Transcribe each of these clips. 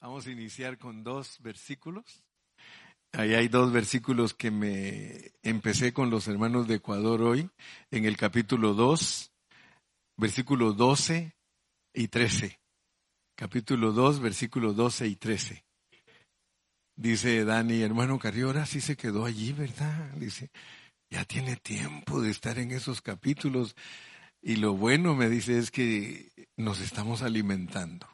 Vamos a iniciar con dos versículos. Ahí hay dos versículos que me empecé con los hermanos de Ecuador hoy, en el capítulo 2, versículos 12 y 13. Capítulo 2, versículos 12 y 13. Dice Dani, hermano Carriora, sí se quedó allí, ¿verdad? Dice, ya tiene tiempo de estar en esos capítulos. Y lo bueno, me dice, es que nos estamos alimentando.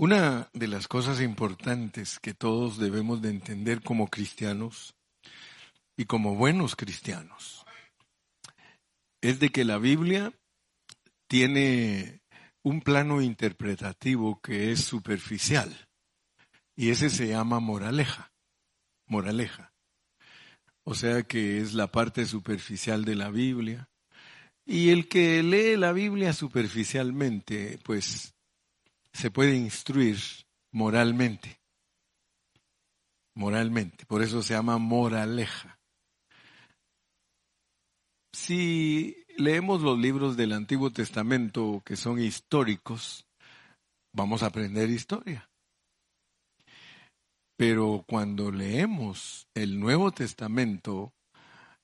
Una de las cosas importantes que todos debemos de entender como cristianos y como buenos cristianos es de que la Biblia tiene un plano interpretativo que es superficial y ese se llama moraleja, moraleja. O sea que es la parte superficial de la Biblia. Y el que lee la Biblia superficialmente, pues se puede instruir moralmente. Moralmente. Por eso se llama moraleja. Si leemos los libros del Antiguo Testamento que son históricos, vamos a aprender historia. Pero cuando leemos el Nuevo Testamento,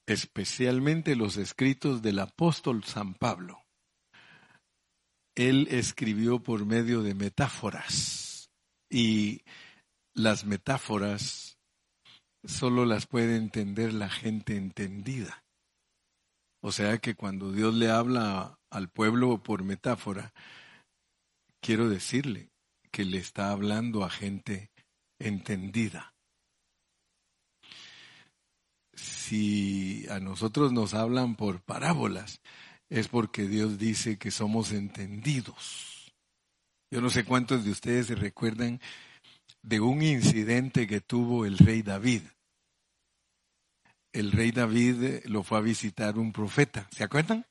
especialmente los escritos del apóstol San Pablo, él escribió por medio de metáforas y las metáforas solo las puede entender la gente entendida. O sea que cuando Dios le habla al pueblo por metáfora, quiero decirle que le está hablando a gente entendida. Si a nosotros nos hablan por parábolas, es porque Dios dice que somos entendidos. Yo no sé cuántos de ustedes se recuerdan de un incidente que tuvo el rey David. El rey David lo fue a visitar un profeta, ¿se acuerdan?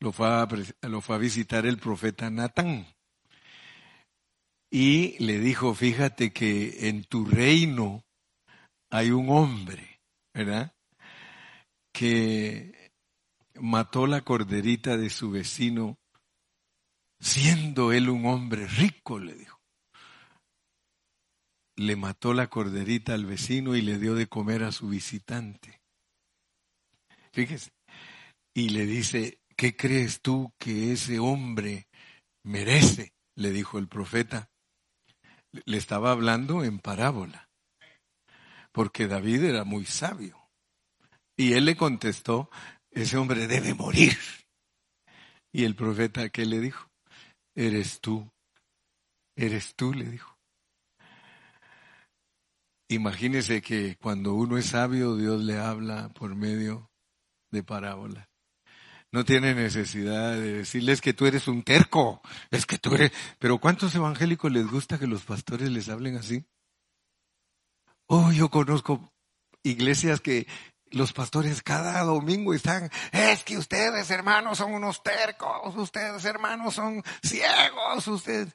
Lo fue a, visitar el profeta Natán. Y le dijo, fíjate que en tu reino hay un hombre, ¿verdad? Que mató la corderita de su vecino, siendo él un hombre rico, le dijo. Le mató la corderita al vecino y le dio de comer a su visitante. Fíjese. Y le dice, ¿qué crees tú que ese hombre merece? Le dijo el profeta. Le estaba hablando en parábola, porque David era muy sabio. Y él le contestó, ese hombre debe morir. Y el profeta, ¿qué le dijo? Eres tú, eres tú, le dijo. Imagínese que cuando uno es sabio, Dios le habla por medio de parábolas. No tiene necesidad de decirles que tú eres un terco, es que tú eres... Pero ¿cuántos evangélicos les gusta que los pastores les hablen así? Oh, yo conozco iglesias que los pastores cada domingo están, es que ustedes hermanos son unos tercos, ustedes hermanos son ciegos, ustedes...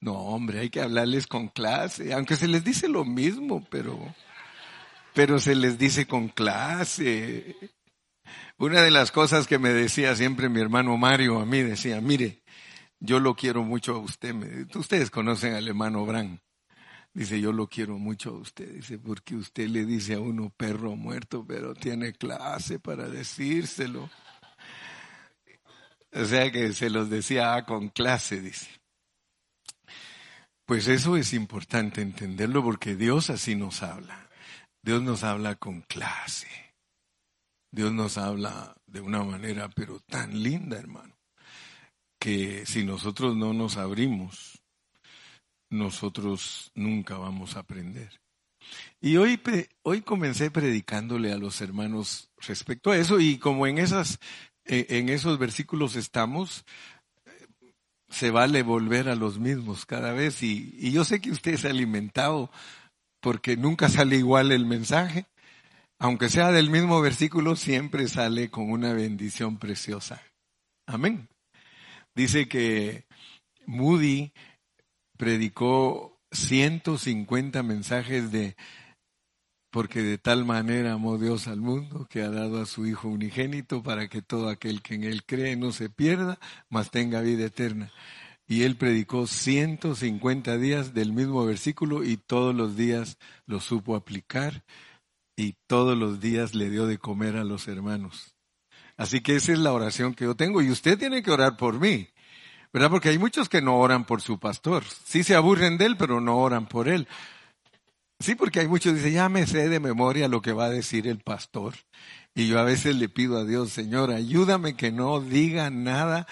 No, hombre, hay que hablarles con clase, aunque se les dice lo mismo, pero, pero se les dice con clase. Una de las cosas que me decía siempre mi hermano Mario a mí decía, mire, yo lo quiero mucho a usted. Ustedes conocen al hermano Bran. Dice, yo lo quiero mucho a usted, dice, porque usted le dice a uno perro muerto, pero tiene clase para decírselo. O sea que se los decía con clase, dice. Pues eso es importante entenderlo porque Dios así nos habla. Dios nos habla con clase. Dios nos habla de una manera pero tan linda, hermano, que si nosotros no nos abrimos nosotros nunca vamos a aprender. Y hoy, hoy comencé predicándole a los hermanos respecto a eso y como en, esas, e, en esos versículos estamos, se vale volver a los mismos cada vez y, y yo sé que usted se ha alimentado porque nunca sale igual el mensaje. Aunque sea del mismo versículo, siempre sale con una bendición preciosa. Amén. Dice que Moody predicó 150 mensajes de porque de tal manera amó Dios al mundo que ha dado a su Hijo unigénito para que todo aquel que en él cree no se pierda, mas tenga vida eterna. Y él predicó 150 días del mismo versículo y todos los días lo supo aplicar y todos los días le dio de comer a los hermanos. Así que esa es la oración que yo tengo y usted tiene que orar por mí. ¿Verdad? Porque hay muchos que no oran por su pastor. Sí se aburren de él, pero no oran por él. Sí, porque hay muchos que dicen, ya me sé de memoria lo que va a decir el pastor. Y yo a veces le pido a Dios, Señor, ayúdame que no diga nada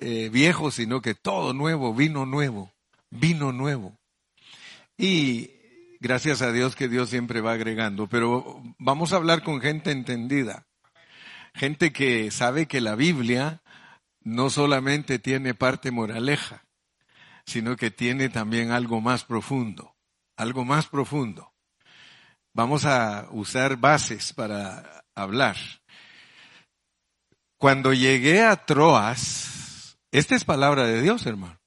eh, viejo, sino que todo nuevo, vino nuevo, vino nuevo. Y gracias a Dios que Dios siempre va agregando, pero vamos a hablar con gente entendida, gente que sabe que la Biblia no solamente tiene parte moraleja, sino que tiene también algo más profundo algo más profundo. Vamos a usar bases para hablar. Cuando llegué a Troas, esta es palabra de Dios, hermano.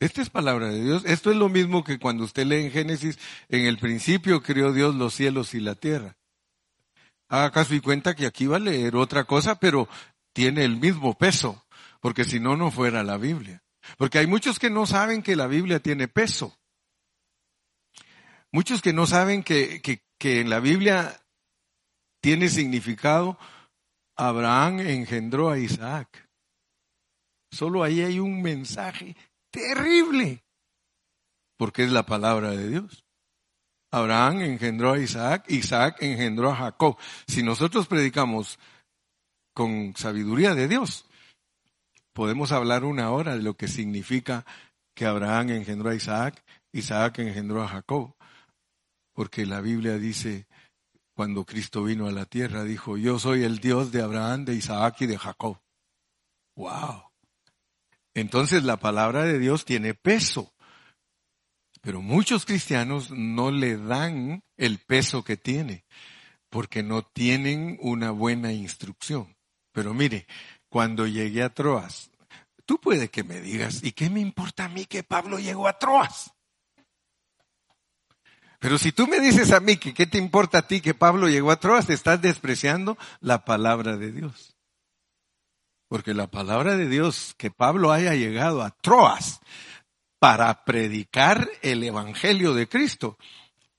Esta es palabra de Dios. Esto es lo mismo que cuando usted lee en Génesis, en el principio creó Dios los cielos y la tierra. Haga caso y cuenta que aquí va a leer otra cosa, pero tiene el mismo peso, porque si no, no fuera la Biblia. Porque hay muchos que no saben que la Biblia tiene peso. Muchos que no saben que, que, en la Biblia tiene significado, Abraham engendró a Isaac. Solo ahí hay un mensaje terrible, porque es la palabra de Dios. Abraham engendró a Isaac, Isaac engendró a Jacob. Si nosotros predicamos con sabiduría de Dios, podemos hablar una hora de lo que significa que Abraham engendró a Isaac, Isaac engendró a Jacob. Porque la Biblia dice, cuando Cristo vino a la tierra, dijo, yo soy el Dios de Abraham, de Isaac y de Jacob. ¡Wow! Entonces la palabra de Dios tiene peso. Pero muchos cristianos no le dan el peso que tiene, porque no tienen una buena instrucción. Pero mire, cuando llegué a Troas, tú puedes que me digas, ¿y qué me importa a mí que Pablo llegó a Troas? Pero si tú me dices a mí que qué te importa a ti que Pablo llegó a Troas, te estás despreciando la palabra de Dios. Porque la palabra de Dios, que Pablo haya llegado a Troas para predicar el Evangelio de Cristo,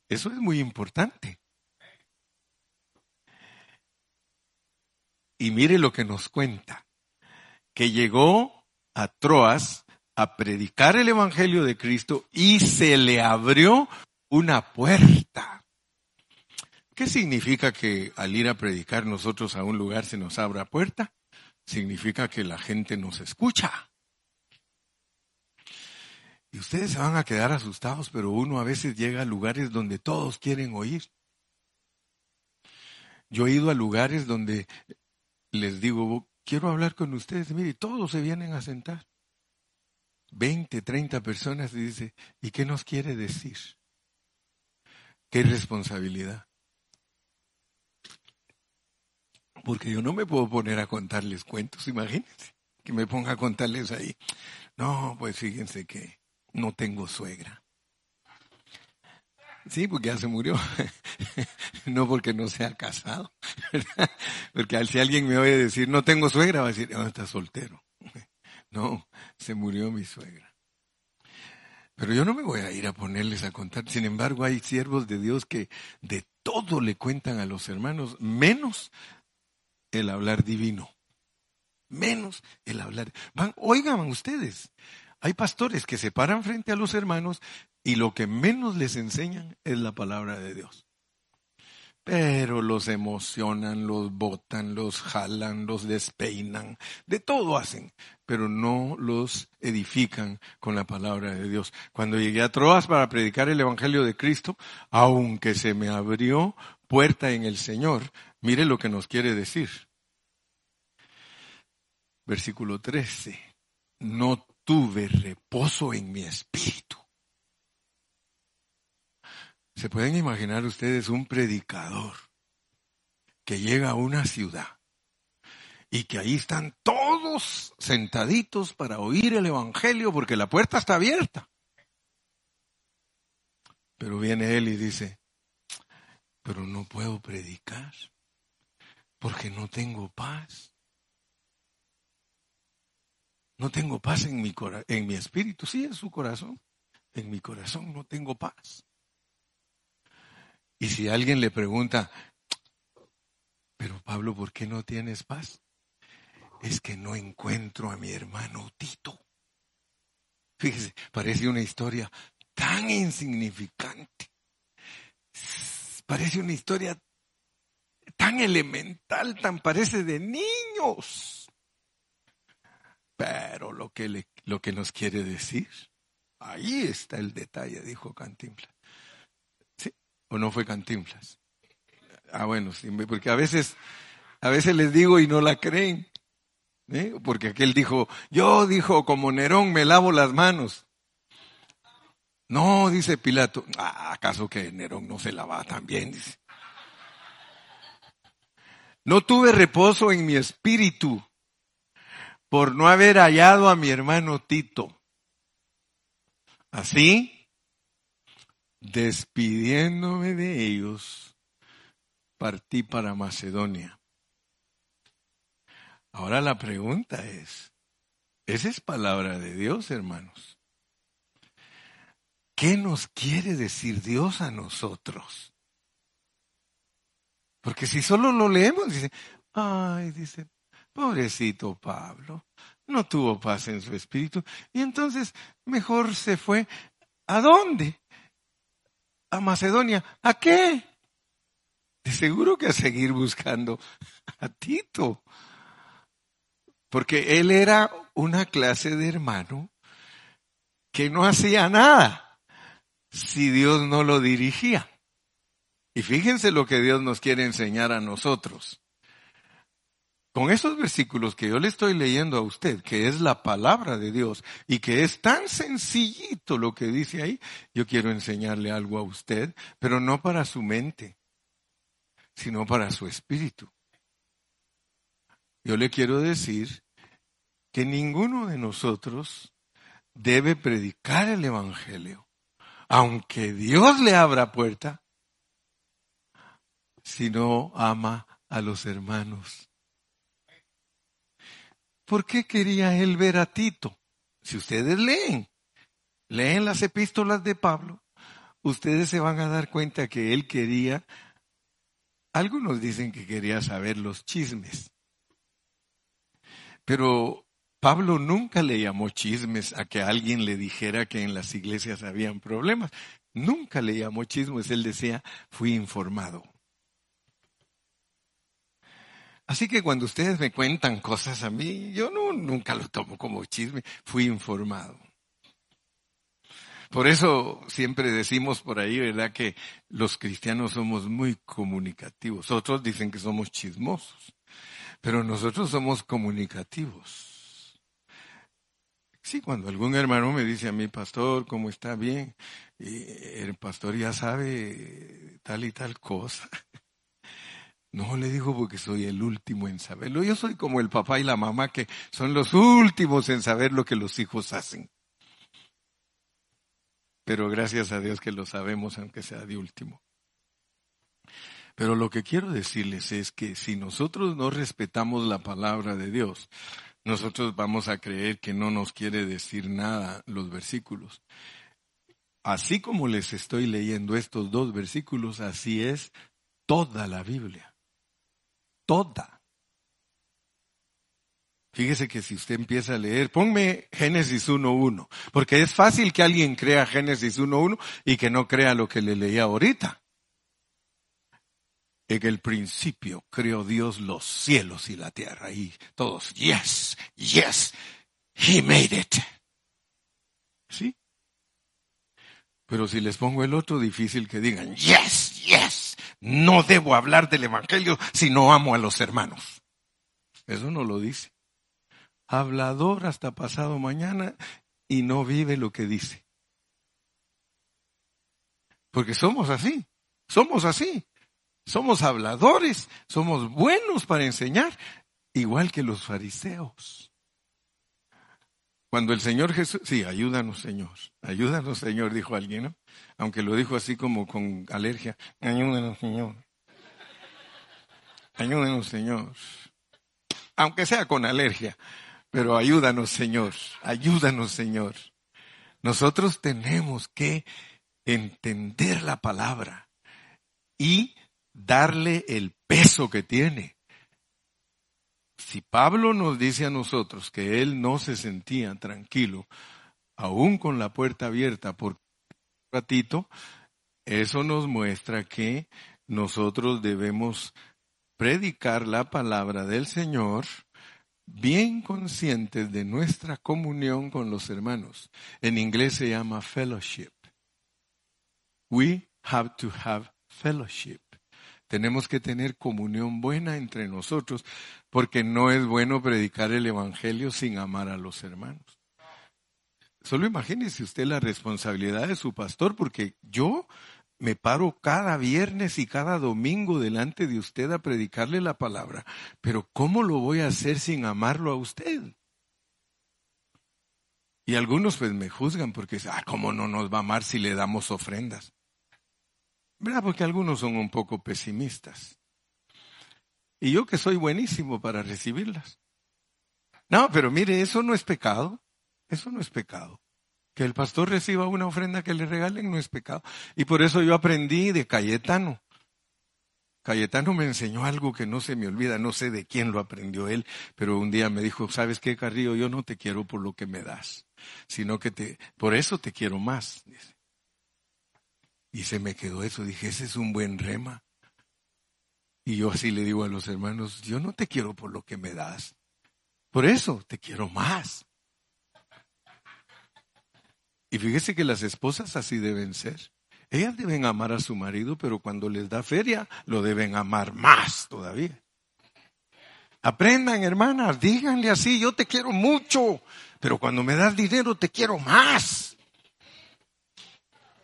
eso es muy importante. Y mire lo que nos cuenta, que llegó a Troas a predicar el Evangelio de Cristo y se le abrió una puerta. ¿Qué significa que al ir a predicar nosotros a un lugar se nos abra puerta? Significa que la gente nos escucha. Y ustedes se van a quedar asustados, pero uno a veces llega a lugares donde todos quieren oír. Yo he ido a lugares donde les digo, quiero hablar con ustedes, mire, todos se vienen a sentar. Veinte, treinta personas y dice, ¿y qué nos quiere decir? Qué responsabilidad. Porque yo no me puedo poner a contarles cuentos, imagínense, que me ponga a contarles ahí. No, pues fíjense que no tengo suegra. Sí, porque ya se murió. no porque no sea casado. Porque si alguien me oye decir, no tengo suegra, va a decir, no, está soltero. no, se murió mi suegra. Pero yo no me voy a ir a ponerles a contar. Sin embargo, hay siervos de Dios que de todo le cuentan a los hermanos, menos el hablar divino. Menos el hablar. Van, oigan ustedes, hay pastores que se paran frente a los hermanos y lo que menos les enseñan es la palabra de Dios pero los emocionan, los botan, los jalan, los despeinan, de todo hacen, pero no los edifican con la palabra de Dios. Cuando llegué a Troas para predicar el Evangelio de Cristo, aunque se me abrió puerta en el Señor, mire lo que nos quiere decir. Versículo 13. No tuve reposo en mi espíritu ¿Se pueden imaginar ustedes un predicador que llega a una ciudad y que ahí están todos sentaditos para oír el Evangelio porque la puerta está abierta? Pero viene él y dice, pero no puedo predicar porque no tengo paz. No tengo paz en mi, en mi espíritu, sí, en su corazón. En mi corazón no tengo paz. Y si alguien le pregunta, pero Pablo, ¿por qué no tienes paz? Es que no encuentro a mi hermano Tito. Fíjese, parece una historia tan insignificante. Parece una historia tan elemental, tan parece de niños. Pero lo que, lo que nos quiere decir, ahí está el detalle, dijo Cantinflas. ¿O no fue Cantinflas? Ah, bueno, sí, porque a veces, a veces les digo y no la creen. Porque aquel dijo, yo dijo, como Nerón me lavo las manos. No, dice Pilato, ah, ¿acaso que Nerón no se lava también? Dice. No tuve reposo en mi espíritu por no haber hallado a mi hermano Tito. Así, despidiéndome de ellos, partí para Macedonia. Ahora la pregunta es, ¿esa es palabra de Dios, hermanos? ¿Qué nos quiere decir Dios a nosotros? Porque si solo lo leemos, dice, ay, dice, pobrecito Pablo, no tuvo paz en su espíritu. Y entonces mejor se fue. ¿A dónde? A Macedonia. ¿A qué? De seguro que a seguir buscando a Tito. Porque él era una clase de hermano que no hacía nada si Dios no lo dirigía. Y fíjense lo que Dios nos quiere enseñar a nosotros. Con esos versículos que yo le estoy leyendo a usted, que es la palabra de Dios y que es tan sencillito lo que dice ahí, yo quiero enseñarle algo a usted, pero no para su mente, sino para su espíritu. Yo le quiero decir que ninguno de nosotros debe predicar el Evangelio, aunque Dios le abra puerta, si no ama a los hermanos. ¿Por qué quería él ver a Tito? Si ustedes leen, leen las epístolas de Pablo, ustedes se van a dar cuenta que él quería, algunos dicen que quería saber los chismes, pero Pablo nunca le llamó chismes a que alguien le dijera que en las iglesias habían problemas. Nunca le llamó chismes, él decía, fui informado. Así que cuando ustedes me cuentan cosas a mí, yo no, nunca lo tomo como chisme, fui informado. Por eso siempre decimos por ahí, ¿verdad? Que los cristianos somos muy comunicativos. Otros dicen que somos chismosos, pero nosotros somos comunicativos. Sí, cuando algún hermano me dice a mí, pastor, ¿cómo está bien? Y el pastor ya sabe tal y tal cosa. No le digo porque soy el último en saberlo. Yo soy como el papá y la mamá que son los últimos en saber lo que los hijos hacen. Pero gracias a Dios que lo sabemos aunque sea de último. Pero lo que quiero decirles es que si nosotros no respetamos la palabra de Dios, nosotros vamos a creer que no nos quiere decir nada los versículos. Así como les estoy leyendo estos dos versículos, así es toda la Biblia toda. Fíjese que si usted empieza a leer, ponme Génesis 1.1, porque es fácil que alguien crea Génesis 1.1 y que no crea lo que le leía ahorita. En el principio creó Dios los cielos y la tierra y todos, yes, yes, he made it. ¿Sí? Pero si les pongo el otro, difícil que digan, yes, yes no debo hablar del Evangelio si no amo a los hermanos. Eso no lo dice. Hablador hasta pasado mañana y no vive lo que dice. Porque somos así, somos así. Somos habladores, somos buenos para enseñar, igual que los fariseos. Cuando el Señor Jesús, sí, ayúdanos Señor, ayúdanos Señor, dijo alguien. Aunque lo dijo así como con alergia, ayúdanos Señor, ayúdanos Señor, aunque sea con alergia, pero ayúdanos Señor, ayúdanos Señor. Nosotros tenemos que entender la palabra y darle el peso que tiene. Si Pablo nos dice a nosotros que él no se sentía tranquilo, aún con la puerta abierta por un ratito, eso nos muestra que nosotros debemos predicar la palabra del Señor bien conscientes de nuestra comunión con los hermanos. En inglés se llama fellowship. We have to have fellowship. Tenemos que tener comunión buena entre nosotros porque no es bueno predicar el Evangelio sin amar a los hermanos. Solo imagínese usted la responsabilidad de su pastor porque yo me paro cada viernes y cada domingo delante de usted a predicarle la palabra, pero ¿cómo lo voy a hacer sin amarlo a usted? Y algunos pues me juzgan porque, ah, ¿cómo no nos va a amar si le damos ofrendas? ¿Verdad? Porque algunos son un poco pesimistas. Y yo que soy buenísimo para recibirlas. No, pero mire, eso no es pecado. Eso no es pecado. Que el pastor reciba una ofrenda que le regalen no es pecado. Y por eso yo aprendí de Cayetano. Cayetano me enseñó algo que no se me olvida, no sé de quién lo aprendió él, pero un día me dijo, ¿sabes qué, Carrillo? Yo no te quiero por lo que me das, sino que te, por eso te quiero más. Y se me quedó eso. Dije, ese es un buen rema. Y yo así le digo a los hermanos, yo no te quiero por lo que me das. Por eso te quiero más. Y fíjese que las esposas así deben ser. Ellas deben amar a su marido, pero cuando les da feria, lo deben amar más todavía. Aprendan, hermanas, díganle así, yo te quiero mucho, pero cuando me das dinero te quiero más.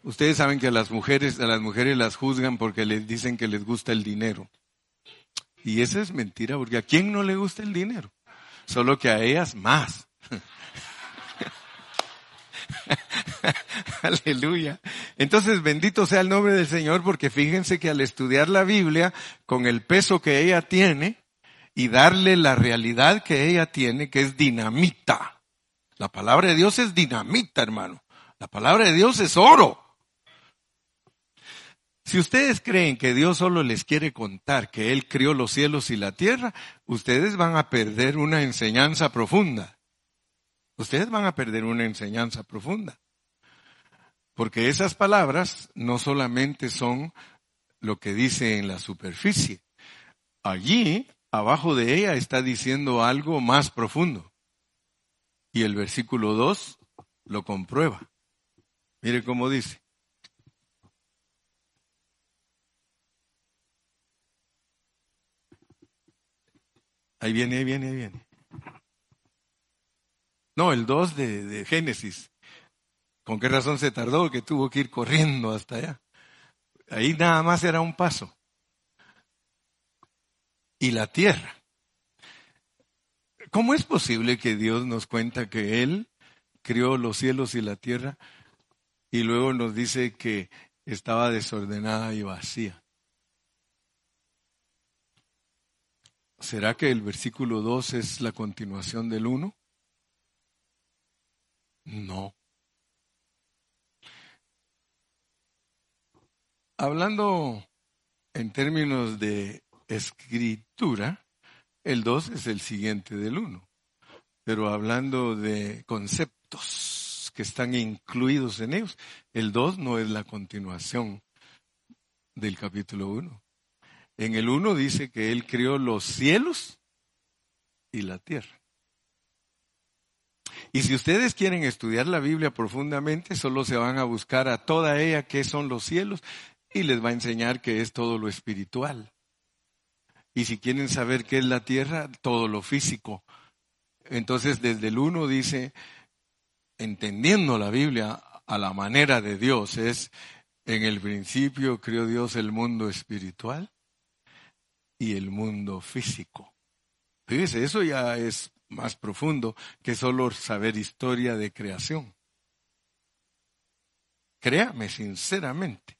Ustedes saben que a las mujeres, a las mujeres las juzgan porque les dicen que les gusta el dinero. Y esa es mentira, porque a quién no le gusta el dinero, solo que a ellas más. Aleluya. Entonces, bendito sea el nombre del Señor, porque fíjense que al estudiar la Biblia, con el peso que ella tiene, y darle la realidad que ella tiene, que es dinamita. La palabra de Dios es dinamita, hermano. La palabra de Dios es oro. Si ustedes creen que Dios solo les quiere contar que Él crió los cielos y la tierra, ustedes van a perder una enseñanza profunda. Ustedes van a perder una enseñanza profunda. Porque esas palabras no solamente son lo que dice en la superficie. Allí, abajo de ella, está diciendo algo más profundo. Y el versículo 2 lo comprueba. Mire cómo dice. Ahí viene, ahí viene, ahí viene. No, el 2 de, de Génesis. ¿Con qué razón se tardó? Que tuvo que ir corriendo hasta allá. Ahí nada más era un paso. Y la tierra. ¿Cómo es posible que Dios nos cuenta que Él crió los cielos y la tierra y luego nos dice que estaba desordenada y vacía? ¿Será que el versículo 2 es la continuación del 1? No. Hablando en términos de escritura, el 2 es el siguiente del 1. Pero hablando de conceptos que están incluidos en ellos, el 2 no es la continuación del capítulo 1. En el 1 dice que Él creó los cielos y la tierra. Y si ustedes quieren estudiar la Biblia profundamente, solo se van a buscar a toda ella qué son los cielos y les va a enseñar que es todo lo espiritual. Y si quieren saber qué es la tierra, todo lo físico. Entonces desde el 1 dice, entendiendo la Biblia a la manera de Dios, es en el principio creó Dios el mundo espiritual y el mundo físico. Fíjese, eso ya es más profundo que solo saber historia de creación. Créame sinceramente,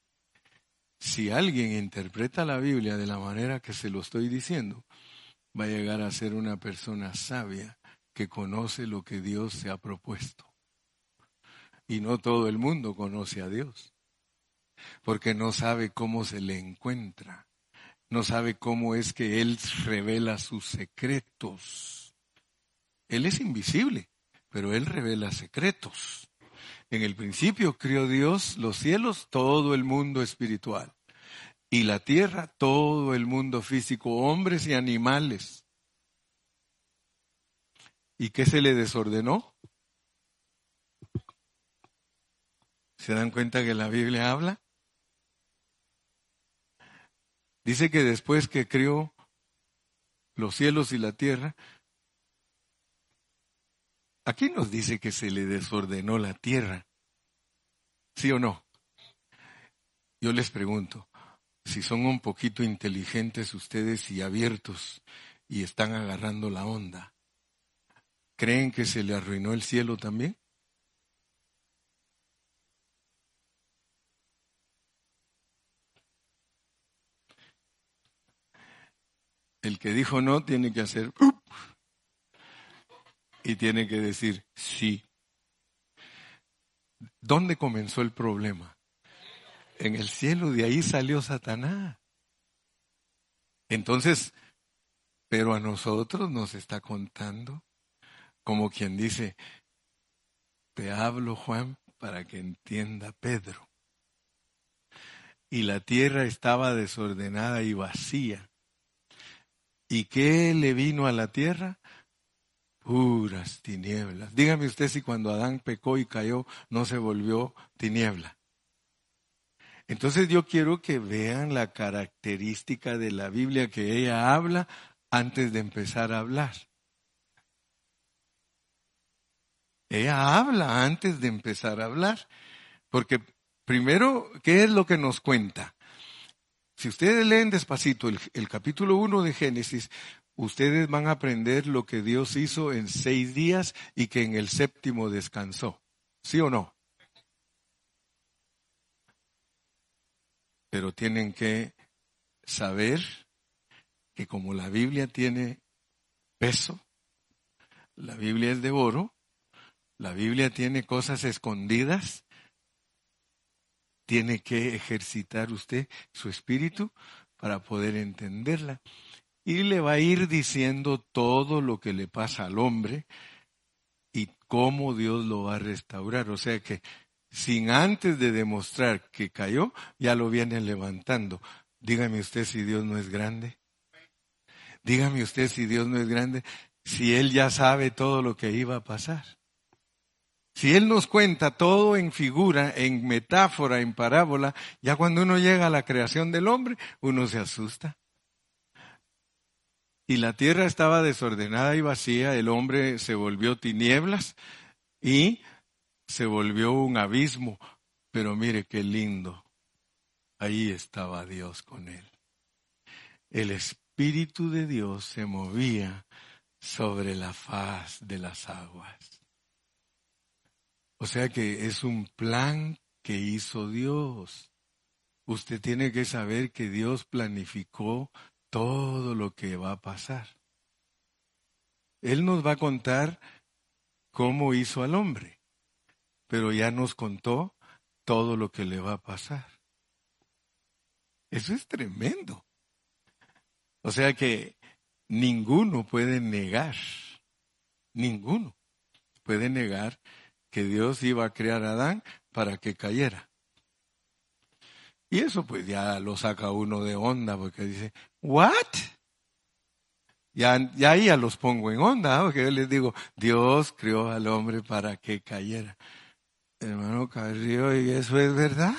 si alguien interpreta la Biblia de la manera que se lo estoy diciendo, va a llegar a ser una persona sabia que conoce lo que Dios se ha propuesto. Y no todo el mundo conoce a Dios, porque no sabe cómo se le encuentra, no sabe cómo es que Él revela sus secretos. Él es invisible, pero Él revela secretos. En el principio crió Dios los cielos, todo el mundo espiritual, y la tierra, todo el mundo físico, hombres y animales. ¿Y qué se le desordenó? ¿Se dan cuenta que la Biblia habla? Dice que después que crió los cielos y la tierra, aquí nos dice que se le desordenó la tierra. ¿Sí o no? Yo les pregunto, si son un poquito inteligentes ustedes y abiertos y están agarrando la onda, ¿creen que se le arruinó el cielo también? El que dijo no tiene que hacer y tiene que decir sí. ¿Dónde comenzó el problema? En el cielo, de ahí salió Satanás. Entonces, pero a nosotros nos está contando, como quien dice, te hablo Juan para que entienda Pedro. Y la tierra estaba desordenada y vacía. ¿Y qué le vino a la tierra? Puras tinieblas. Dígame usted si cuando Adán pecó y cayó no se volvió tiniebla. Entonces yo quiero que vean la característica de la Biblia que ella habla antes de empezar a hablar. Ella habla antes de empezar a hablar, porque primero, ¿qué es lo que nos cuenta? Si ustedes leen despacito el, capítulo 1 de Génesis, ustedes van a aprender lo que Dios hizo en seis días y que en el séptimo descansó. ¿Sí o no? Pero tienen que saber que como la Biblia tiene peso, la Biblia es de oro, la Biblia tiene cosas escondidas, tiene que ejercitar usted su espíritu para poder entenderla. Y le va a ir diciendo todo lo que le pasa al hombre y cómo Dios lo va a restaurar. O sea que sin antes de demostrar que cayó, ya lo viene levantando. Dígame usted si Dios no es grande. Dígame usted si Dios no es grande, si Él ya sabe todo lo que iba a pasar. Si Él nos cuenta todo en figura, en metáfora, en parábola, ya cuando uno llega a la creación del hombre, uno se asusta. Y la tierra estaba desordenada y vacía, el hombre se volvió tinieblas y se volvió un abismo. Pero mire qué lindo, ahí estaba Dios con él. El Espíritu de Dios se movía sobre la faz de las aguas. O sea que es un plan que hizo Dios. Usted tiene que saber que Dios planificó todo lo que va a pasar. Él nos va a contar cómo hizo al hombre, pero ya nos contó todo lo que le va a pasar. Eso es tremendo. O sea que ninguno puede negar, ninguno puede negar Dios iba a crear a Adán para que cayera. Y eso pues ya lo saca uno de onda porque dice, ¿what? Ya, ya ahí ya los pongo en onda, porque yo les digo, Dios creó al hombre para que cayera. Hermano Carrillo, ¿y eso es verdad?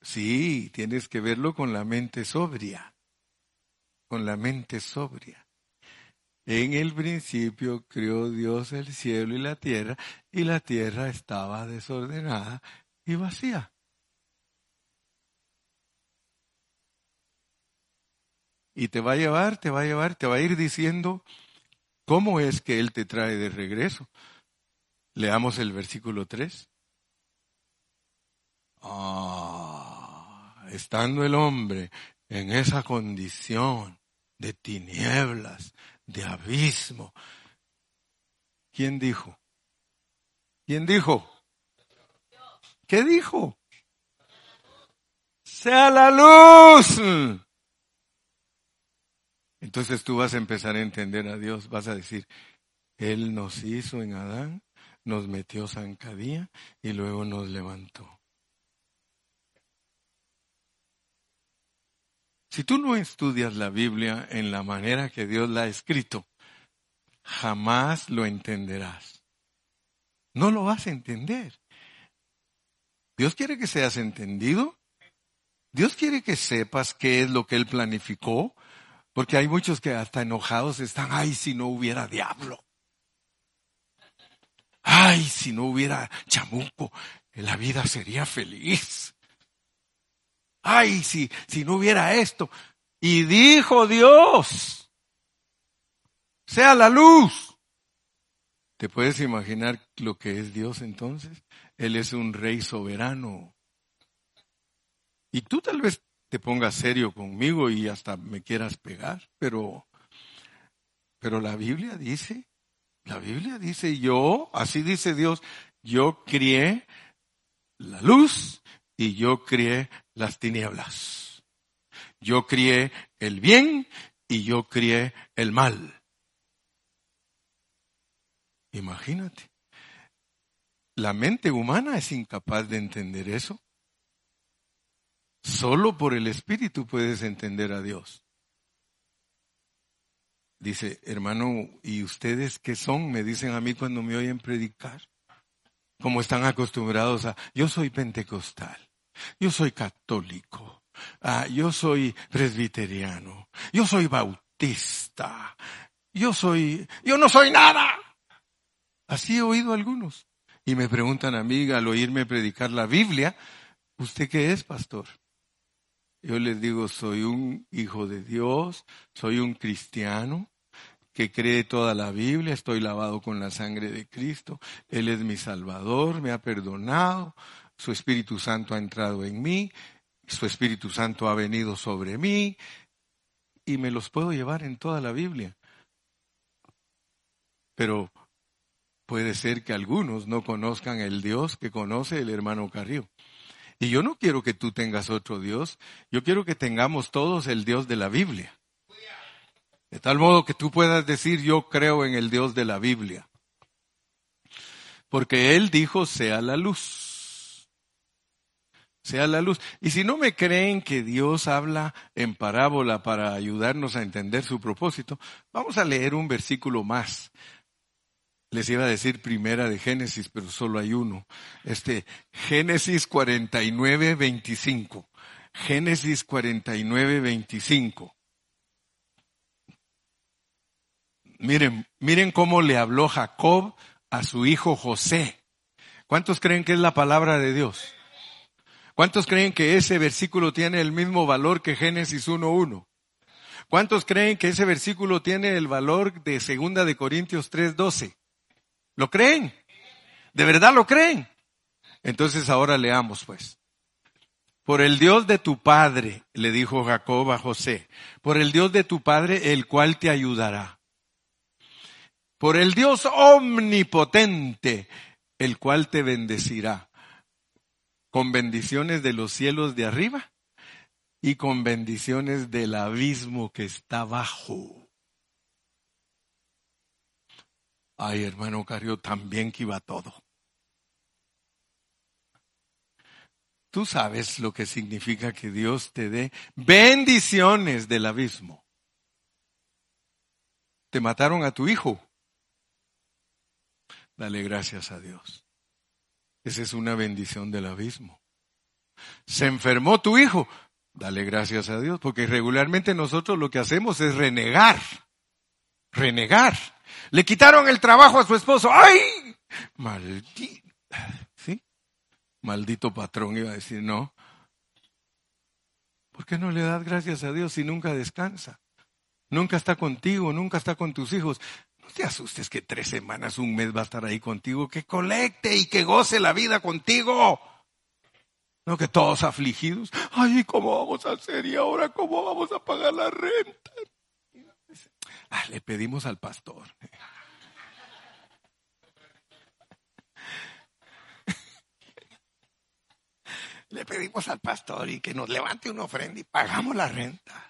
Sí, tienes que verlo con la mente sobria, con la mente sobria. En el principio creó Dios el cielo y la tierra, y la tierra estaba desordenada y vacía. Y te va a llevar, te va a llevar, te va a ir diciendo ¿Cómo es que Él te trae de regreso? Leamos el versículo 3. Ah, estando el hombre en esa condición de tinieblas, de abismo, ¿quién dijo? ¿Quién dijo? ¿Qué dijo? Sea la luz. Entonces tú vas a empezar a entender a Dios, vas a decir, Él nos hizo en Adán, nos metió zancadilla y luego nos levantó. Si tú no estudias la Biblia en la manera que Dios la ha escrito, jamás lo entenderás. No lo vas a entender. Dios quiere que seas entendido. Dios quiere que sepas qué es lo que Él planificó, porque hay muchos que hasta enojados están, ay, si no hubiera diablo. Ay, si no hubiera chamuco, la vida sería feliz. Ay, si, si no hubiera esto. Y dijo Dios, sea la luz. ¿Te puedes imaginar lo que es Dios entonces? Él es un rey soberano. Y tú tal vez te pongas serio conmigo y hasta me quieras pegar, pero, pero la Biblia dice, la Biblia dice, yo, así dice Dios, yo crié la luz y yo crié las tinieblas. Yo crié el bien y yo crié el mal. Imagínate. La mente humana es incapaz de entender eso. Solo por el Espíritu puedes entender a Dios. Dice, hermano, ¿y ustedes qué son? Me dicen a mí cuando me oyen predicar. Como están acostumbrados a, yo soy pentecostal. Yo soy católico. Ah, yo soy presbiteriano. Yo soy bautista. Yo soy, yo no soy nada. Así he oído algunos. Y me preguntan a mí al oírme predicar la Biblia, ¿usted qué es, pastor? Yo les digo, soy un hijo de Dios, soy un cristiano que cree toda la Biblia, estoy lavado con la sangre de Cristo, Él es mi Salvador, me ha perdonado, su Espíritu Santo ha entrado en mí, su Espíritu Santo ha venido sobre mí y me los puedo llevar en toda la Biblia. Pero puede ser que algunos no conozcan el Dios que conoce el hermano Carrillo. Y yo no quiero que tú tengas otro Dios, yo quiero que tengamos todos el Dios de la Biblia. De tal modo que tú puedas decir yo creo en el Dios de la Biblia. Porque Él dijo sea la luz sea la luz. Y si no me creen que Dios habla en parábola para ayudarnos a entender su propósito, vamos a leer un versículo más. Les iba a decir primera de Génesis, pero solo hay uno. Este, Génesis 49, 25. Génesis 49, 25. Miren, miren cómo le habló Jacob a su hijo José. ¿Cuántos creen que es la palabra de Dios? ¿Cuántos creen que ese versículo tiene el mismo valor que Génesis 1.1? ¿Cuántos creen que ese versículo tiene el valor de segunda de Corintios 3.12? ¿Lo creen? ¿De verdad lo creen? Entonces ahora leamos pues. Por el Dios de tu Padre, le dijo Jacob a José, por el Dios de tu Padre, el cual te ayudará. Por el Dios omnipotente, el cual te bendecirá con bendiciones de los cielos de arriba y con bendiciones del abismo que está abajo. Ay, hermano Cario, también que iba todo. Tú sabes lo que significa que Dios te dé bendiciones del abismo. Te mataron a tu hijo. Dale gracias a Dios. Esa es una bendición del abismo. Se enfermó tu hijo. Dale gracias a Dios, porque regularmente nosotros lo que hacemos es renegar. Renegar. Le quitaron el trabajo a su esposo. ¡Ay! Maldito. ¿Sí? Maldito patrón iba a decir, no. ¿Por qué no le das gracias a Dios si nunca descansa? Nunca está contigo, nunca está con tus hijos. Te asustes que tres semanas, un mes va a estar ahí contigo, que colecte y que goce la vida contigo. No que todos afligidos. Ay, ¿cómo vamos a hacer? ¿Y ahora cómo vamos a pagar la renta? Ah, le pedimos al pastor. Le pedimos al pastor y que nos levante una ofrenda y pagamos la renta.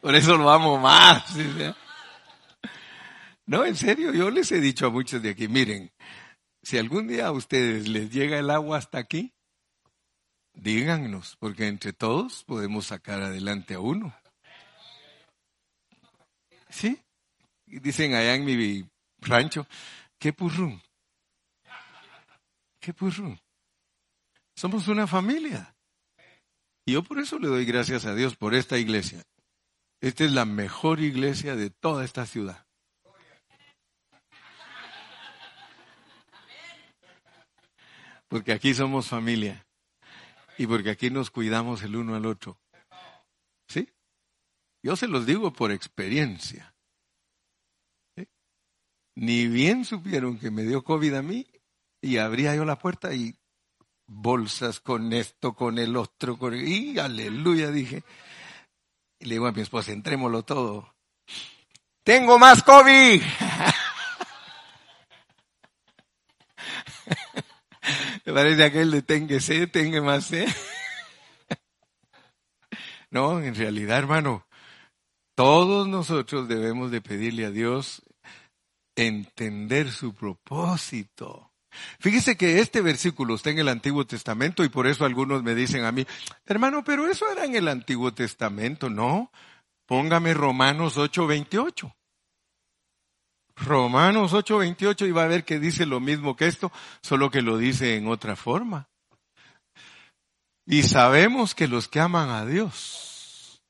Por eso lo amo más. No, en serio, yo les he dicho a muchos de aquí, miren, si algún día a ustedes les llega el agua hasta aquí, díganos, porque entre todos podemos sacar adelante a uno. ¿Sí? Dicen allá en mi rancho, ¿qué purrún? ¿Qué purrún? Somos una familia. Y yo por eso le doy gracias a Dios por esta iglesia. Esta es la mejor iglesia de toda esta ciudad. Porque aquí somos familia. Y porque aquí nos cuidamos el uno al otro. ¿Sí? Yo se los digo por experiencia. Ni bien supieron que me dio COVID a mí y abría yo la puerta y bolsas con esto, con el otro, con... y aleluya, dije. Y le digo a mi esposa, entrémoslo todo. Tengo más COVID. Me parece aquel de tenga sed, tenga más sed. no, en realidad, hermano, todos nosotros debemos de pedirle a Dios entender su propósito. Fíjese que este versículo está en el Antiguo Testamento y por eso algunos me dicen a mí, hermano, pero eso era en el Antiguo Testamento, ¿no? Póngame Romanos 8:28. Romanos 8:28 y va a ver que dice lo mismo que esto, solo que lo dice en otra forma. Y sabemos que los que aman a Dios,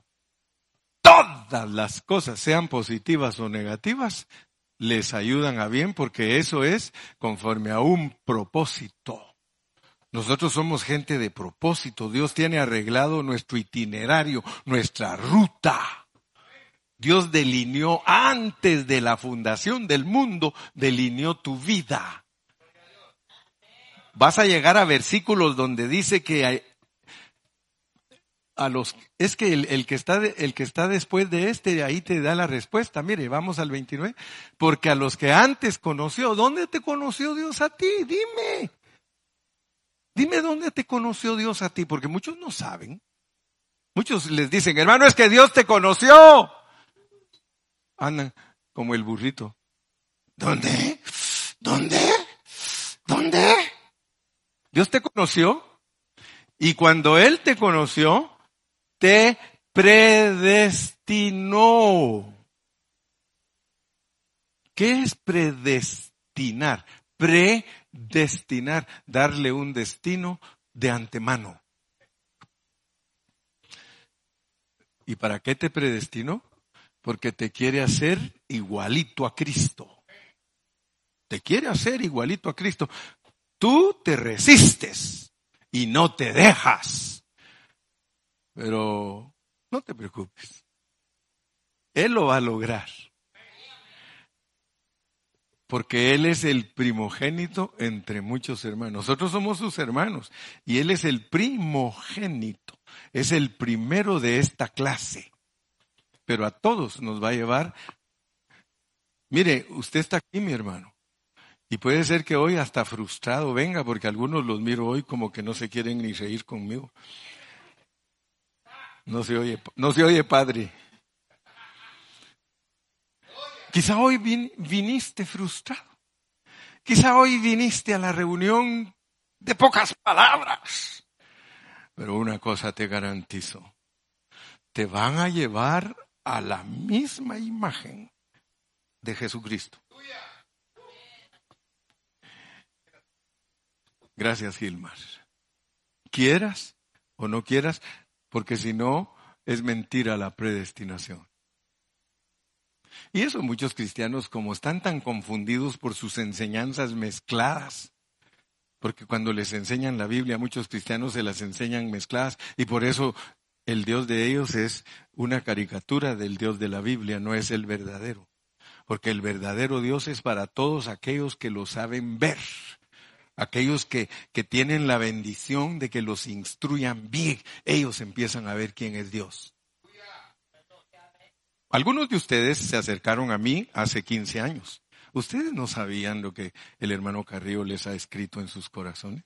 todas las cosas, sean positivas o negativas, les ayudan a bien porque eso es conforme a un propósito. Nosotros somos gente de propósito. Dios tiene arreglado nuestro itinerario, nuestra ruta. Dios delineó antes de la fundación del mundo, delineó tu vida. Vas a llegar a versículos donde dice que a los es que el, que está el que está después de este ahí te da la respuesta. Mire, vamos al 29, porque a los que antes conoció, ¿dónde te conoció Dios a ti? Dime. Dime dónde te conoció Dios a ti, porque muchos no saben. Muchos les dicen, "Hermano, es que Dios te conoció." Andan como el burrito. ¿Dónde? ¿Dónde? ¿Dónde? Dios te conoció y cuando Él te conoció, te predestinó. ¿Qué es predestinar? Predestinar, darle un destino de antemano. ¿Y para qué te predestinó? Porque te quiere hacer igualito a Cristo. Te quiere hacer igualito a Cristo. Tú te resistes y no te dejas. Pero no te preocupes. Él lo va a lograr. Porque Él es el primogénito entre muchos hermanos. Nosotros somos sus hermanos y Él es el primogénito. Es el primero de esta clase. Pero a todos nos va a llevar. Mire, usted está aquí, mi hermano. Y puede ser que hoy hasta frustrado venga, porque algunos los miro hoy como que no se quieren ni reír conmigo. No se oye, no se oye padre. Quizá hoy viniste frustrado. Quizá hoy viniste a la reunión de pocas palabras. Pero una cosa te garantizo. Te van a llevar a la misma imagen de Jesucristo. Gracias, Gilmar. Quieras o no quieras, porque si no, es mentira la predestinación. Y eso muchos cristianos, como están tan confundidos por sus enseñanzas mezcladas, porque cuando les enseñan la Biblia muchos cristianos se las enseñan mezcladas y por eso el Dios de ellos es una caricatura del Dios de la Biblia, no es el verdadero. Porque el verdadero Dios es para todos aquellos que lo saben ver, aquellos que, que tienen la bendición de que los instruyan bien, ellos empiezan a ver quién es Dios. Algunos de ustedes se acercaron a mí hace 15 años. ¿Ustedes no sabían lo que el hermano Carrillo les ha escrito en sus corazones?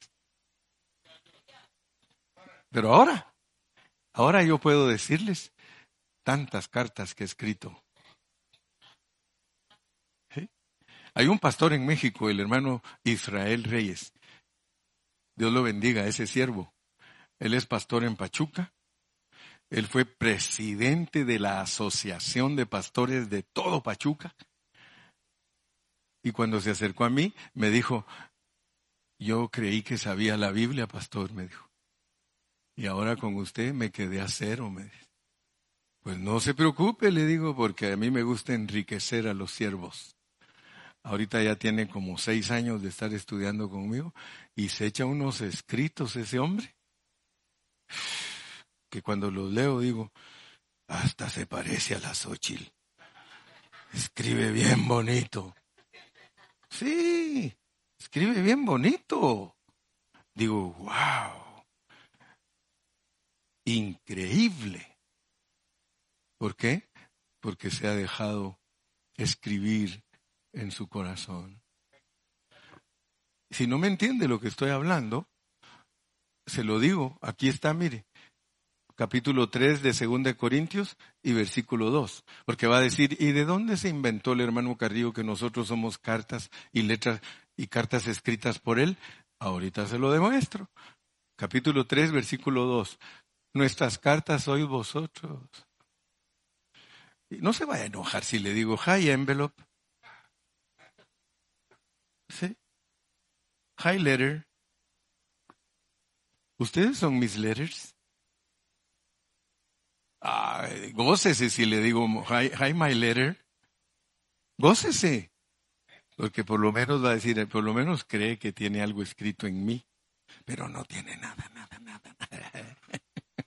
Pero ahora, ahora yo puedo decirles tantas cartas que he escrito. Hay un pastor en México, el hermano Israel Reyes. Dios lo bendiga, ese siervo. Él es pastor en Pachuca. Él fue presidente de la Asociación de Pastores de todo Pachuca. Y cuando se acercó a mí, me dijo, yo creí que sabía la Biblia, pastor, me dijo. Y ahora con usted me quedé a cero. Pues no se preocupe, le digo, porque a mí me gusta enriquecer a los siervos. Ahorita ya tiene como seis años de estar estudiando conmigo y se echa unos escritos ese hombre que cuando los leo digo, hasta se parece a la Xochitl. Escribe bien bonito. Sí, escribe bien bonito. Digo, wow, increíble. ¿Por qué? Porque se ha dejado escribir en su corazón. Si no me entiende lo que estoy hablando, se lo digo, aquí está, mire, capítulo 3 de 2 Corintios y versículo 2, porque va a decir, ¿y de dónde se inventó el hermano Carrillo que nosotros somos cartas y letras y cartas escritas por él? Ahorita se lo demuestro. Capítulo 3, versículo 2. Nuestras cartas sois vosotros. No se vaya a enojar si le digo, hi envelope. ¿Sí? Hi letter. ¿Ustedes son mis letters? Ay, gócese si le digo, hi, my letter. Gócese. Porque por lo menos va a decir, por lo menos cree que tiene algo escrito en mí. Pero no tiene nada, nada, nada, nada.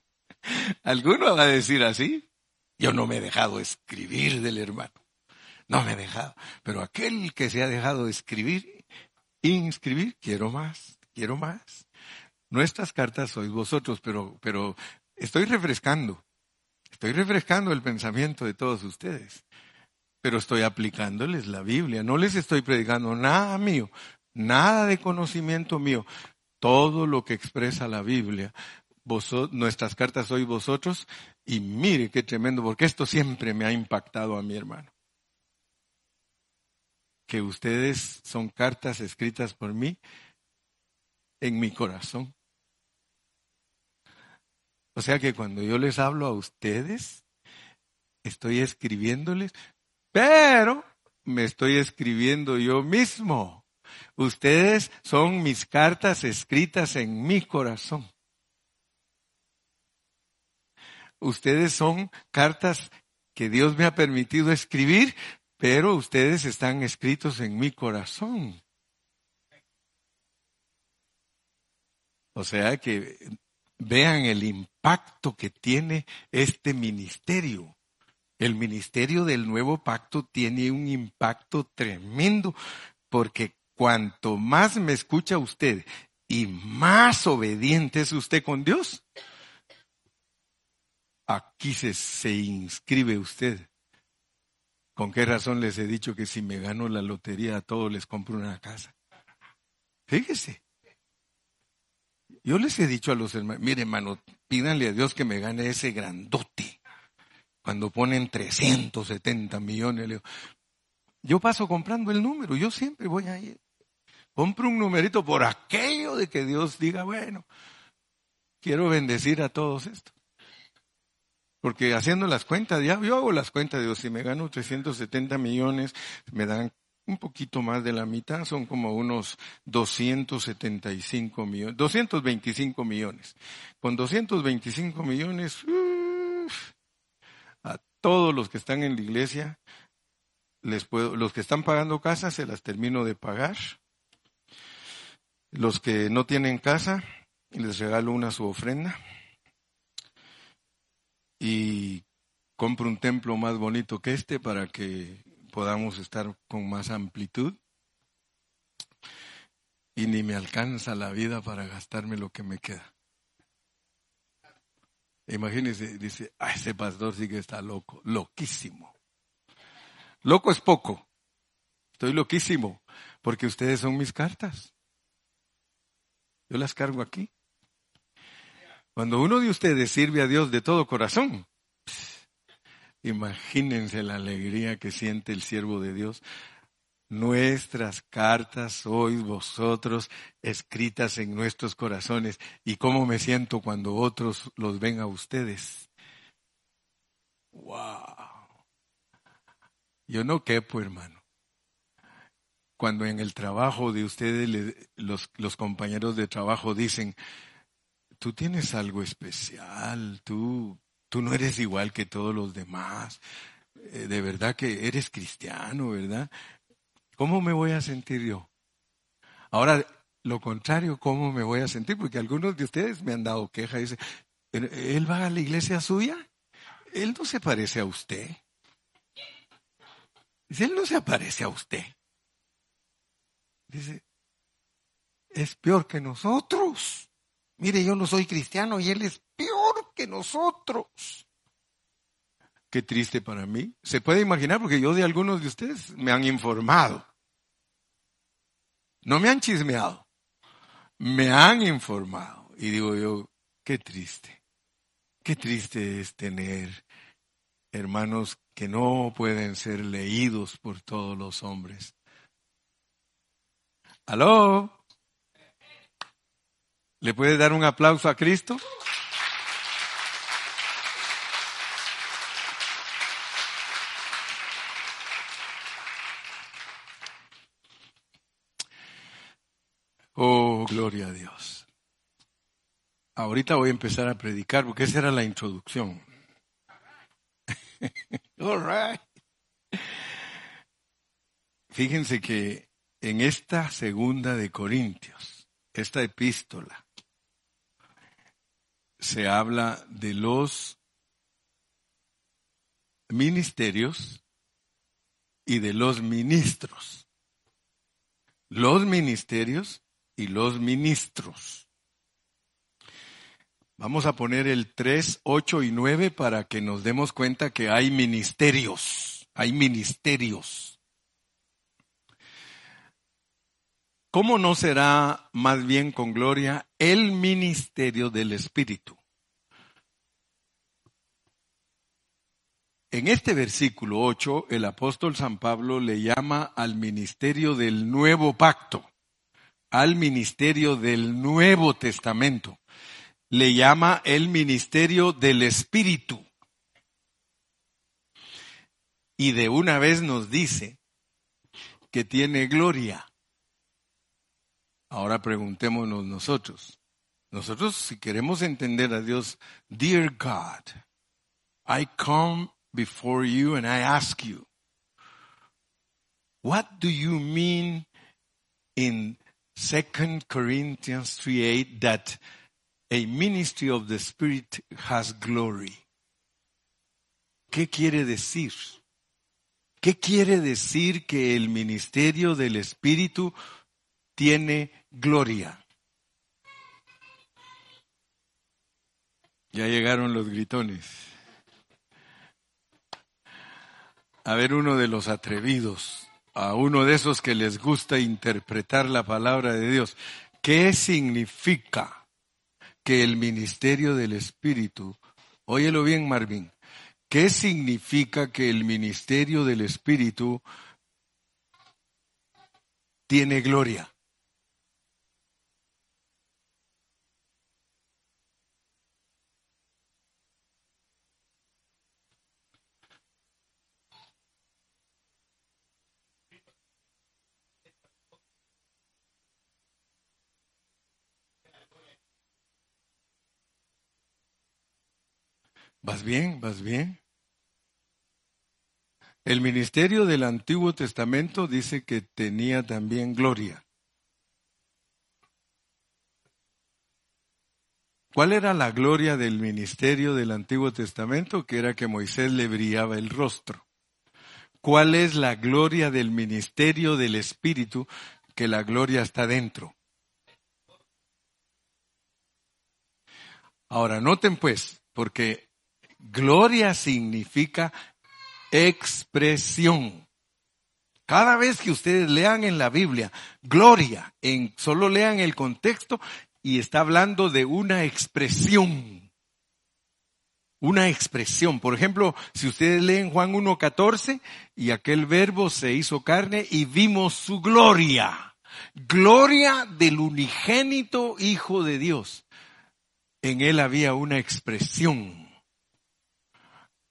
¿Alguno va a decir así? Yo no me he dejado escribir del hermano. No me he dejado. Pero aquel que se ha dejado escribir, inscribir, quiero más, quiero más. Nuestras cartas sois vosotros, pero, pero estoy refrescando. Estoy refrescando el pensamiento de todos ustedes, pero estoy aplicándoles la Biblia. No les estoy predicando nada mío, nada de conocimiento mío. Todo lo que expresa la Biblia, nuestras cartas sois vosotros, y mire qué tremendo, porque esto siempre me ha impactado a mi hermano. Que ustedes son cartas escritas por mí en mi corazón. O sea que cuando yo les hablo a ustedes, estoy escribiéndoles, pero me estoy escribiendo yo mismo. Ustedes son mis cartas escritas en mi corazón. Ustedes son cartas que Dios me ha permitido escribir, pero ustedes están escritos en mi corazón. O sea que Vean el impacto que tiene este ministerio. El ministerio del nuevo pacto tiene un impacto tremendo porque cuanto más me escucha usted y más obediente es usted con Dios, aquí se, se inscribe usted. ¿Con qué razón les he dicho que si me gano la lotería a todos les compro una casa? Fíjese. Yo les he dicho a los hermanos, mire hermano, pídanle a Dios que me gane ese grandote. Cuando ponen 370 millones, yo paso comprando el número, yo siempre voy a ir. Compro un numerito por aquello de que Dios diga, bueno, quiero bendecir a todos estos. Porque haciendo las cuentas, ya yo hago las cuentas, Dios, si me gano 370 millones, me dan un poquito más de la mitad, son como unos 275 millones, 225 millones. Con 225 millones, a todos los que están en la iglesia, les puedo, los que están pagando casas, se las termino de pagar. Los que no tienen casa, les regalo una su ofrenda. Y compro un templo más bonito que este para que podamos estar con más amplitud. Y ni me alcanza la vida para gastarme lo que me queda. Imagínese, dice, ah, ese pastor sí que está loco, loquísimo. Loco es poco. Estoy loquísimo, porque ustedes son mis cartas. Yo las cargo aquí. Cuando uno de ustedes sirve a Dios de todo corazón, imagínense la alegría que siente el siervo de Dios. Nuestras cartas sois vosotros escritas en nuestros corazones. ¿Y cómo me siento cuando otros los ven a ustedes? ¡Wow! Yo no quepo, hermano. Cuando en el trabajo de ustedes los, los compañeros de trabajo dicen, tú tienes algo especial, tú, tú no eres igual que todos los demás, eh, de verdad que eres cristiano, ¿verdad? ¿Cómo me voy a sentir yo? Ahora, lo contrario, ¿cómo me voy a sentir? Porque algunos de ustedes me han dado queja y dicen, ¿él va a la iglesia suya? Él no se parece a usted. Dice, él no se parece a usted. Dice, es peor que nosotros. Mire, yo no soy cristiano y él es peor que nosotros. Qué triste para mí. Se puede imaginar porque yo de algunos de ustedes me han informado. No me han chismeado. Me han informado. Y digo yo, qué triste. Qué triste es tener hermanos que no pueden ser leídos por todos los hombres. ¿Aló? ¿Le puede dar un aplauso a Cristo? Oh, gloria a Dios. Ahorita voy a empezar a predicar porque esa era la introducción. All right. Fíjense que en esta segunda de Corintios, esta epístola, se habla de los ministerios y de los ministros. Los ministerios y los ministros. Vamos a poner el 3, 8 y 9 para que nos demos cuenta que hay ministerios, hay ministerios. ¿Cómo no será más bien con gloria el ministerio del Espíritu? En este versículo 8, el apóstol San Pablo le llama al ministerio del nuevo pacto, al ministerio del Nuevo Testamento. Le llama el ministerio del Espíritu. Y de una vez nos dice que tiene gloria. Ahora preguntémonos nosotros. Nosotros, si queremos entender a Dios, Dear God, I come before you and I ask you, what do you mean in 2 Corinthians 3:8 that a ministry of the Spirit has glory? ¿Qué quiere decir? ¿Qué quiere decir que el ministerio del Espíritu tiene gloria. Ya llegaron los gritones. A ver uno de los atrevidos, a uno de esos que les gusta interpretar la palabra de Dios. ¿Qué significa que el ministerio del Espíritu, óyelo bien Marvin, ¿qué significa que el ministerio del Espíritu tiene gloria? ¿Vas bien? ¿Vas bien? El ministerio del Antiguo Testamento dice que tenía también gloria. ¿Cuál era la gloria del ministerio del Antiguo Testamento? Que era que Moisés le brillaba el rostro. ¿Cuál es la gloria del ministerio del Espíritu? Que la gloria está dentro. Ahora, noten pues, porque gloria significa expresión. Cada vez que ustedes lean en la Biblia gloria, en, solo lean el contexto y está hablando de una expresión. Una expresión. Por ejemplo, si ustedes leen Juan 1.14 y aquel verbo se hizo carne y vimos su gloria. Gloria del unigénito Hijo de Dios. En él había una expresión.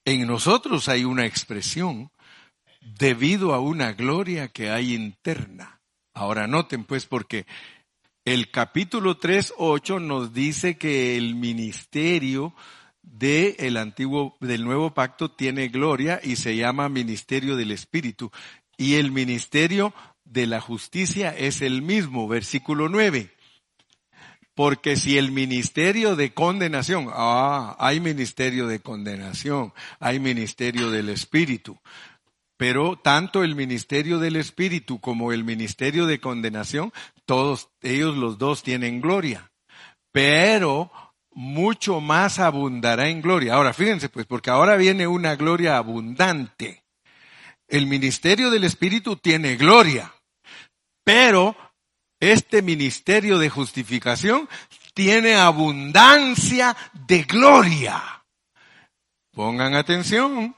En nosotros hay una expresión debido a una gloria que hay interna. Ahora noten pues porque el capítulo 3.8 nos dice que el ministerio del antiguo, del nuevo pacto tiene gloria y se llama ministerio del Espíritu. Y el ministerio de la justicia es el mismo, versículo 9. Porque si el ministerio de condenación, ah, hay ministerio de condenación, hay ministerio del Espíritu. Pero tanto el ministerio del Espíritu como el ministerio de condenación, todos ellos los dos tienen gloria. Pero mucho más abundará en gloria. Ahora fíjense pues, porque ahora viene una gloria abundante. El ministerio del Espíritu tiene gloria, pero este ministerio de justificación tiene abundancia de gloria. Pongan atención.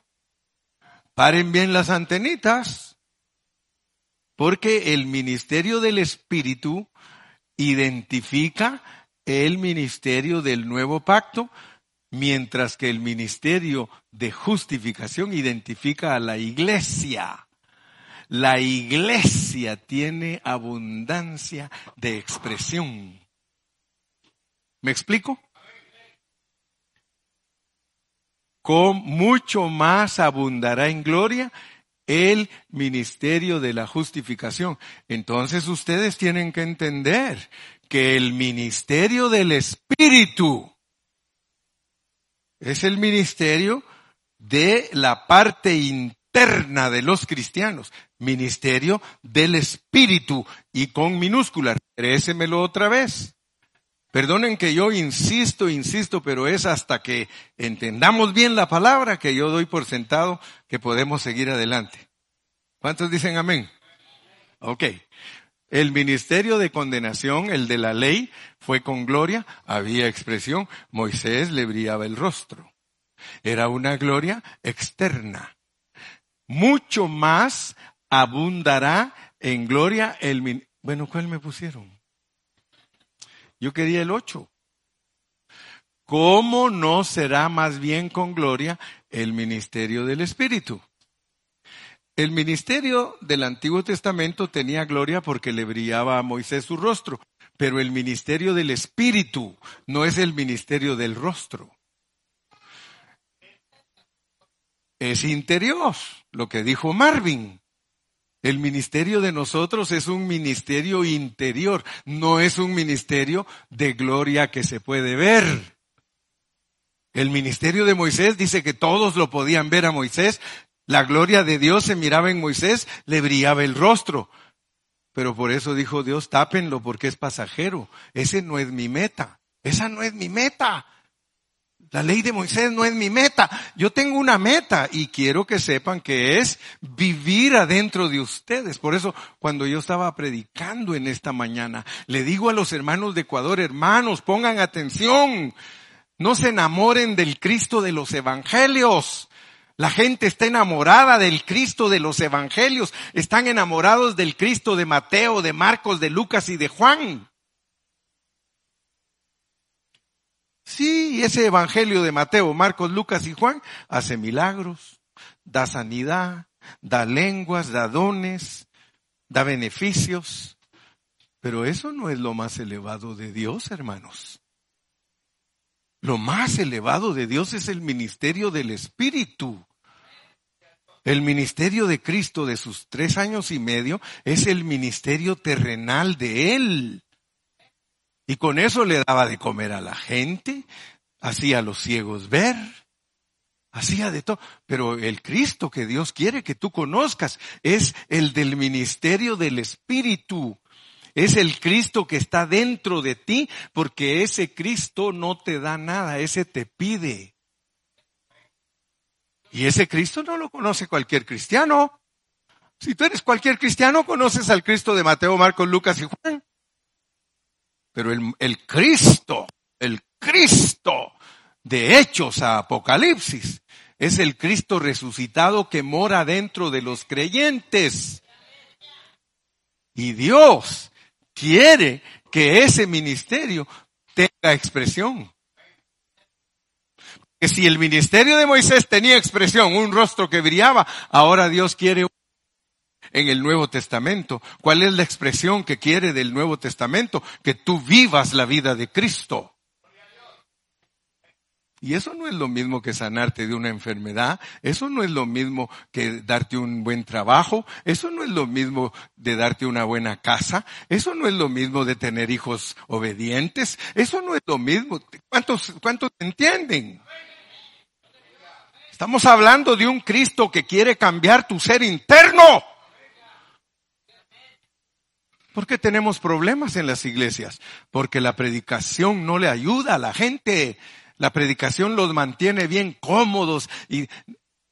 Paren bien las antenitas, porque el ministerio del Espíritu identifica el ministerio del nuevo pacto, mientras que el ministerio de justificación identifica a la iglesia. La iglesia tiene abundancia de expresión. ¿Me explico? con mucho más abundará en gloria el ministerio de la justificación. Entonces ustedes tienen que entender que el ministerio del Espíritu es el ministerio de la parte interna de los cristianos, ministerio del Espíritu y con minúscula. Crésemelo otra vez. Perdonen que yo insisto, insisto, pero es hasta que entendamos bien la palabra que yo doy por sentado que podemos seguir adelante. ¿Cuántos dicen amén? Ok. El ministerio de condenación, el de la ley, fue con gloria, había expresión, Moisés le brillaba el rostro. Era una gloria externa. Mucho más abundará en gloria el... Bueno, ¿cuál me pusieron? Yo quería el 8. ¿Cómo no será más bien con gloria el ministerio del Espíritu? El ministerio del Antiguo Testamento tenía gloria porque le brillaba a Moisés su rostro, pero el ministerio del Espíritu no es el ministerio del rostro. Es interior, lo que dijo Marvin. El ministerio de nosotros es un ministerio interior, no es un ministerio de gloria que se puede ver. El ministerio de Moisés dice que todos lo podían ver a Moisés, la gloria de Dios se miraba en Moisés, le brillaba el rostro. Pero por eso dijo Dios, tápenlo porque es pasajero. Ese no es mi meta. Esa no es mi meta. La ley de Moisés no es mi meta. Yo tengo una meta y quiero que sepan que es vivir adentro de ustedes. Por eso, cuando yo estaba predicando en esta mañana, le digo a los hermanos de Ecuador, hermanos, pongan atención. No se enamoren del Cristo de los evangelios. La gente está enamorada del Cristo de los evangelios. Están enamorados del Cristo de Mateo, de Marcos, de Lucas y de Juan. Sí, ese evangelio de Mateo, Marcos, Lucas y Juan hace milagros, da sanidad, da lenguas, da dones, da beneficios. Pero eso no es lo más elevado de Dios, hermanos. Lo más elevado de Dios es el ministerio del Espíritu. El ministerio de Cristo de sus tres años y medio es el ministerio terrenal de Él. Y con eso le daba de comer a la gente, hacía a los ciegos ver, hacía de todo. Pero el Cristo que Dios quiere que tú conozcas es el del ministerio del Espíritu. Es el Cristo que está dentro de ti, porque ese Cristo no te da nada, ese te pide. Y ese Cristo no lo conoce cualquier cristiano. Si tú eres cualquier cristiano, conoces al Cristo de Mateo, Marcos, Lucas y Juan. Pero el, Cristo, el Cristo de Hechos a Apocalipsis, es el Cristo resucitado que mora dentro de los creyentes. Y Dios quiere que ese ministerio tenga expresión. Que si el ministerio de Moisés tenía expresión, un rostro que brillaba, ahora Dios quiere en el Nuevo Testamento. ¿Cuál es la expresión que quiere del Nuevo Testamento? Que tú vivas la vida de Cristo. Y eso no es lo mismo que sanarte de una enfermedad, eso no es lo mismo que darte un buen trabajo, eso no es lo mismo de darte una buena casa, eso no es lo mismo de tener hijos obedientes, eso no es lo mismo. ¿Cuántos, cuántos entienden? Estamos hablando de un Cristo que quiere cambiar tu ser interno. ¿Por qué tenemos problemas en las iglesias? Porque la predicación no le ayuda a la gente. La predicación los mantiene bien cómodos y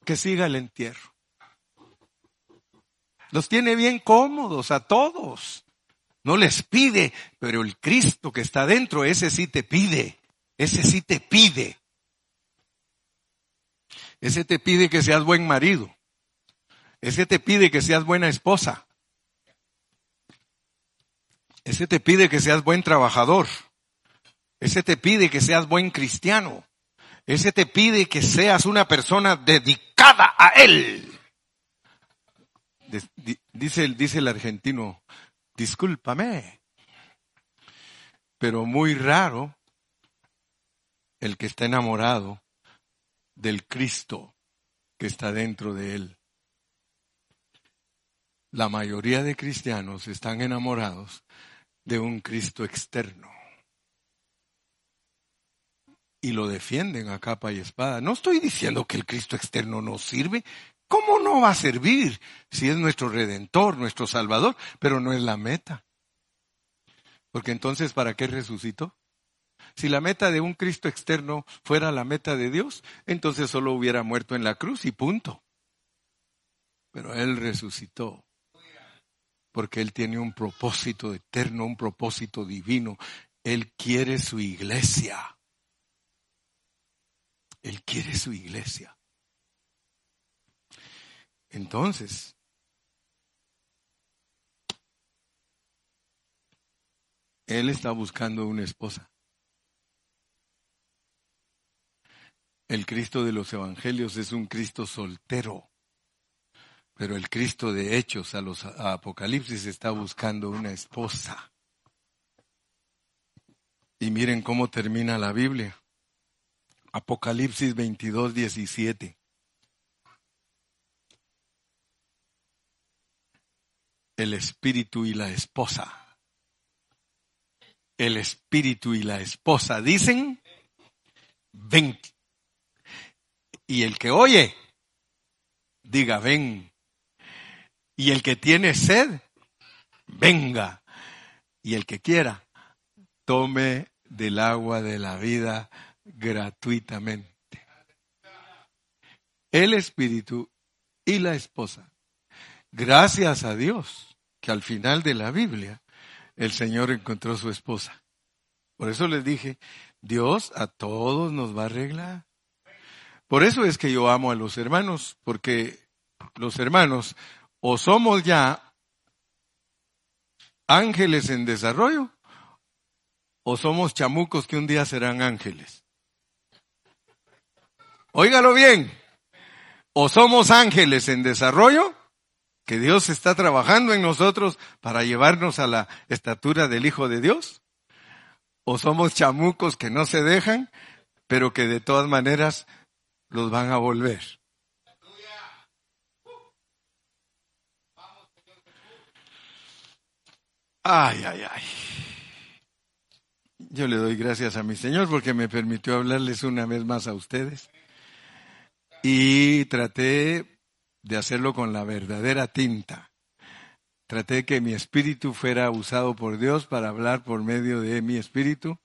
que siga el entierro. Los tiene bien cómodos a todos. No les pide, pero el Cristo que está dentro, ese sí te pide. Ese sí te pide. Ese te pide que seas buen marido. Ese te pide que seas buena esposa. Ese te pide que seas buen trabajador. Ese te pide que seas buen cristiano. Ese te pide que seas una persona dedicada a Él. Dice, dice el argentino, discúlpame, pero muy raro el que está enamorado del Cristo que está dentro de Él. La mayoría de cristianos están enamorados de un Cristo externo. Y lo defienden a capa y espada. No estoy diciendo que el Cristo externo no sirve. ¿Cómo no va a servir si es nuestro redentor, nuestro salvador? Pero no es la meta. Porque entonces, ¿para qué resucitó? Si la meta de un Cristo externo fuera la meta de Dios, entonces solo hubiera muerto en la cruz y punto. Pero Él resucitó porque Él tiene un propósito eterno, un propósito divino. Él quiere su iglesia. Él quiere su iglesia. Entonces, Él está buscando una esposa. El Cristo de los Evangelios es un Cristo soltero. Pero el Cristo de Hechos a los Apocalipsis está buscando una esposa. Y miren cómo termina la Biblia. Apocalipsis 22, 17. El espíritu y la esposa. El espíritu y la esposa dicen, ven. Y el que oye, diga, ven. Y el que tiene sed, venga. Y el que quiera, tome del agua de la vida gratuitamente. El espíritu y la esposa. Gracias a Dios que al final de la Biblia el Señor encontró su esposa. Por eso les dije, Dios a todos nos va a arreglar. Por eso es que yo amo a los hermanos, porque los hermanos o somos ya ángeles en desarrollo o somos chamucos que un día serán ángeles. Óigalo bien, o somos ángeles en desarrollo, que Dios está trabajando en nosotros para llevarnos a la estatura del Hijo de Dios, o somos chamucos que no se dejan, pero que de todas maneras los van a volver. Ay, ay, ay. Yo le doy gracias a mi Señor porque me permitió hablarles una vez más a ustedes. Y traté de hacerlo con la verdadera tinta. Traté que mi espíritu fuera usado por Dios para hablar por medio de mi espíritu,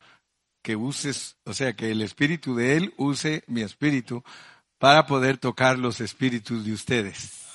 que uses, o sea, que el espíritu de Él use mi espíritu para poder tocar los espíritus de ustedes.